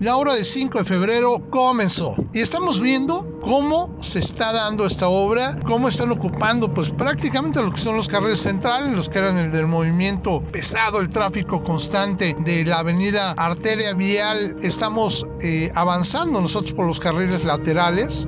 la obra de 5 de febrero comenzó y estamos viendo cómo se está dando esta obra, cómo están ocupando pues prácticamente lo que son los carriles centrales, los que eran el del movimiento pesado, el tráfico constante de la avenida Arteria Vial. Estamos eh, avanzando nosotros por los carriles laterales.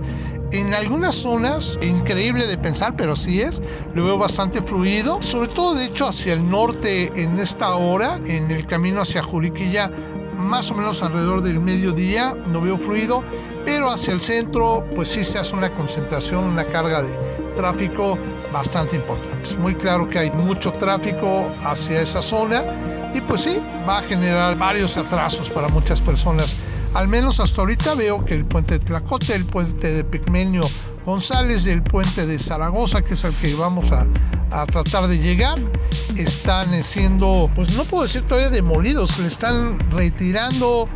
En algunas zonas, increíble de pensar, pero sí es, lo veo bastante fluido, sobre todo de hecho hacia el norte en esta hora, en el camino hacia Juriquilla más o menos alrededor del mediodía, no veo fluido, pero hacia el centro pues sí se hace una concentración, una carga de tráfico bastante importante. Es muy claro que hay mucho tráfico hacia esa zona y pues sí, va a generar varios atrasos para muchas personas. Al menos hasta ahorita veo que el puente de Tlacote, el puente de Pigmenio González, el puente de Zaragoza, que es el que vamos a, a tratar de llegar. Están siendo, pues no puedo decir todavía demolidos, le están retirando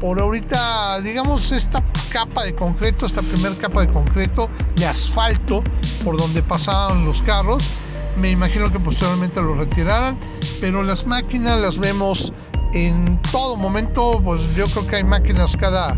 por ahorita, digamos, esta capa de concreto, esta primera capa de concreto, de asfalto, por donde pasaban los carros. Me imagino que posteriormente lo retirarán, pero las máquinas las vemos en todo momento, pues yo creo que hay máquinas cada,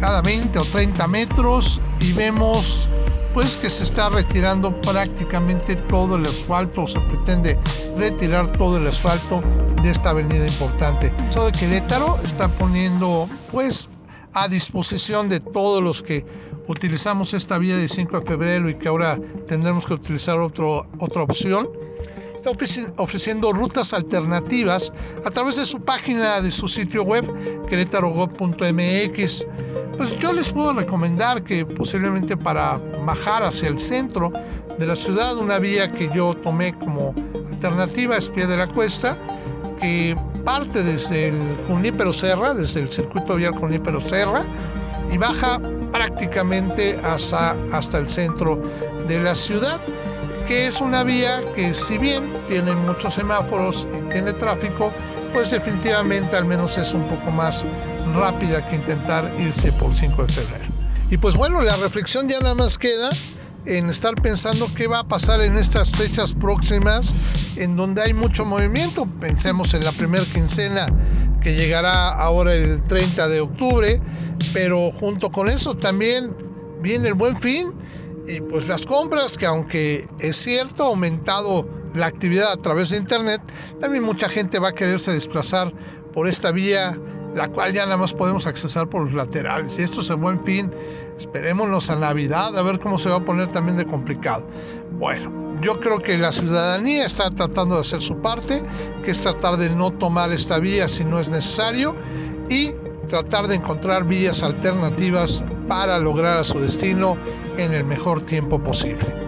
cada 20 o 30 metros y vemos pues que se está retirando prácticamente todo el asfalto, se pretende retirar todo el asfalto de esta avenida importante. Eso de Querétaro está poniendo pues a disposición de todos los que utilizamos esta vía de 5 de febrero y que ahora tendremos que utilizar otro, otra opción está ofreciendo rutas alternativas a través de su página, de su sitio web, querétaro.gov.mx pues yo les puedo recomendar que posiblemente para bajar hacia el centro de la ciudad, una vía que yo tomé como alternativa es Pie de la Cuesta, que parte desde el Junípero Serra, desde el circuito vial Junípero Serra, y baja prácticamente hasta, hasta el centro de la ciudad, que es una vía que si bien tiene muchos semáforos y tiene tráfico, pues definitivamente al menos es un poco más rápida que intentar irse por 5 de febrero. Y pues bueno, la reflexión ya nada más queda en estar pensando qué va a pasar en estas fechas próximas en donde hay mucho movimiento. Pensemos en la primera quincena que llegará ahora el 30 de octubre, pero junto con eso también viene el buen fin y pues las compras que aunque es cierto ha aumentado la actividad a través de internet, también mucha gente va a quererse desplazar por esta vía la cual ya nada más podemos accesar por los laterales. Y esto es el buen fin. Esperémonos a Navidad a ver cómo se va a poner también de complicado. Bueno, yo creo que la ciudadanía está tratando de hacer su parte, que es tratar de no tomar esta vía si no es necesario y tratar de encontrar vías alternativas para lograr a su destino en el mejor tiempo posible.